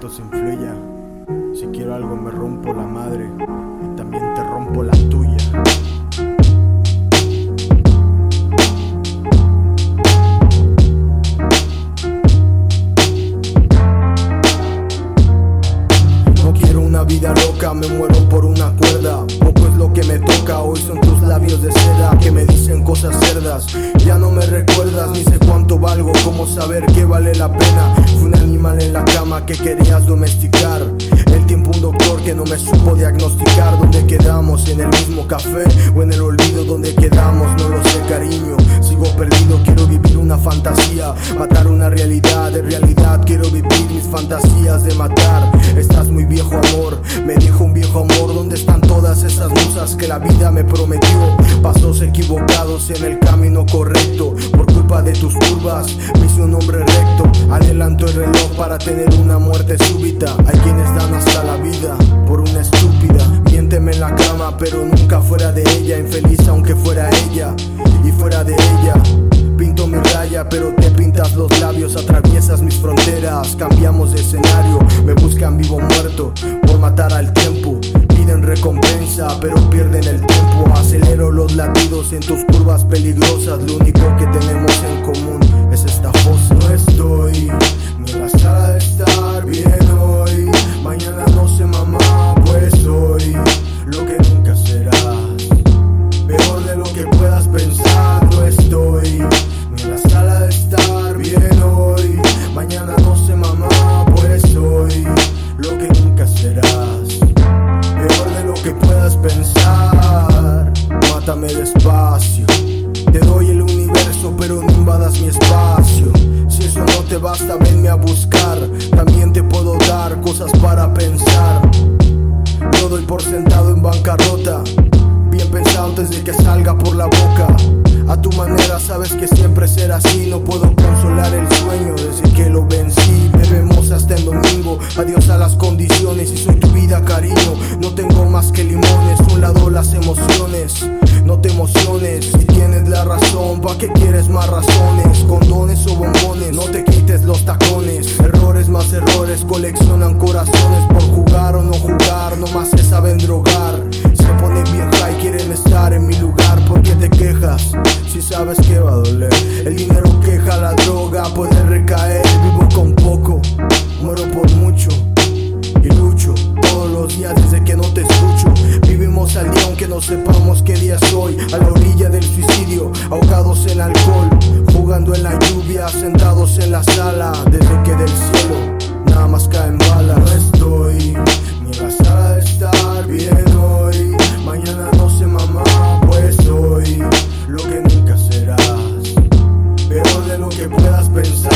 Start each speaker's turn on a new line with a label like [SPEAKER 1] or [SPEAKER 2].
[SPEAKER 1] pensamientos influya. Si quiero algo me rompo la madre y también te rompo la tuya. No quiero una vida loca, me muero por una cuerda. Poco es lo que me toca, hoy son tus labios de seda que me dicen cosas cerdas. Ya no me recuerdas, ni sé cuánto valgo, cómo saber que vale la pena. Fui un animal en la cama que querías domesticar. El tiempo un doctor que no me supo diagnosticar dónde quedamos, en el mismo café o en el olvido donde quedamos, no lo sé cariño. Sigo perdido, quiero vivir una fantasía, matar una realidad, de realidad quiero vivir mis fantasías de matar. Estás muy viejo amor, me dijo un viejo amor, ¿dónde están todas esas musas que la vida me prometió? Pasos equivocados en el camino correcto, por culpa de tus curvas, para tener una muerte súbita. Hay quienes dan hasta la vida por una estúpida, miénteme en la cama, pero nunca fuera de ella, infeliz aunque fuera ella y fuera de ella. Pinto mi raya, pero te pintas los labios, atraviesas mis fronteras, cambiamos de escenario, me buscan vivo o muerto por matar al tiempo. Piden recompensa, pero pierden el tiempo. Acelero los latidos en tus curvas peligrosas. Lo único que tenemos puedas pensar, mátame despacio. Te doy el universo, pero no invadas mi espacio. Si eso no te basta, venme a buscar. También te puedo dar cosas para pensar. Lo doy por sentado en bancarrota. Bien pensado antes de que salga por la boca. A tu manera sabes que siempre será así. No puedo consolar el sueño desde que lo vencí. Hasta el domingo. Adiós a las condiciones y soy tu vida, cariño. No tengo más que limones. Un lado las emociones. No te emociones si tienes la razón. ¿Pa' qué quieres más razones? Condones o bombones. No te quites los tacones. Errores más errores. Coleccionan corazones por jugar o no jugar. No más se saben drogar. sepamos qué día soy, a la orilla del suicidio, ahogados en alcohol, jugando en la lluvia, sentados en la sala, desde que del cielo nada más caen balas. No estoy ni en la sala de estar bien hoy, mañana no sé mamá, pues soy lo que nunca serás, peor de lo que puedas pensar.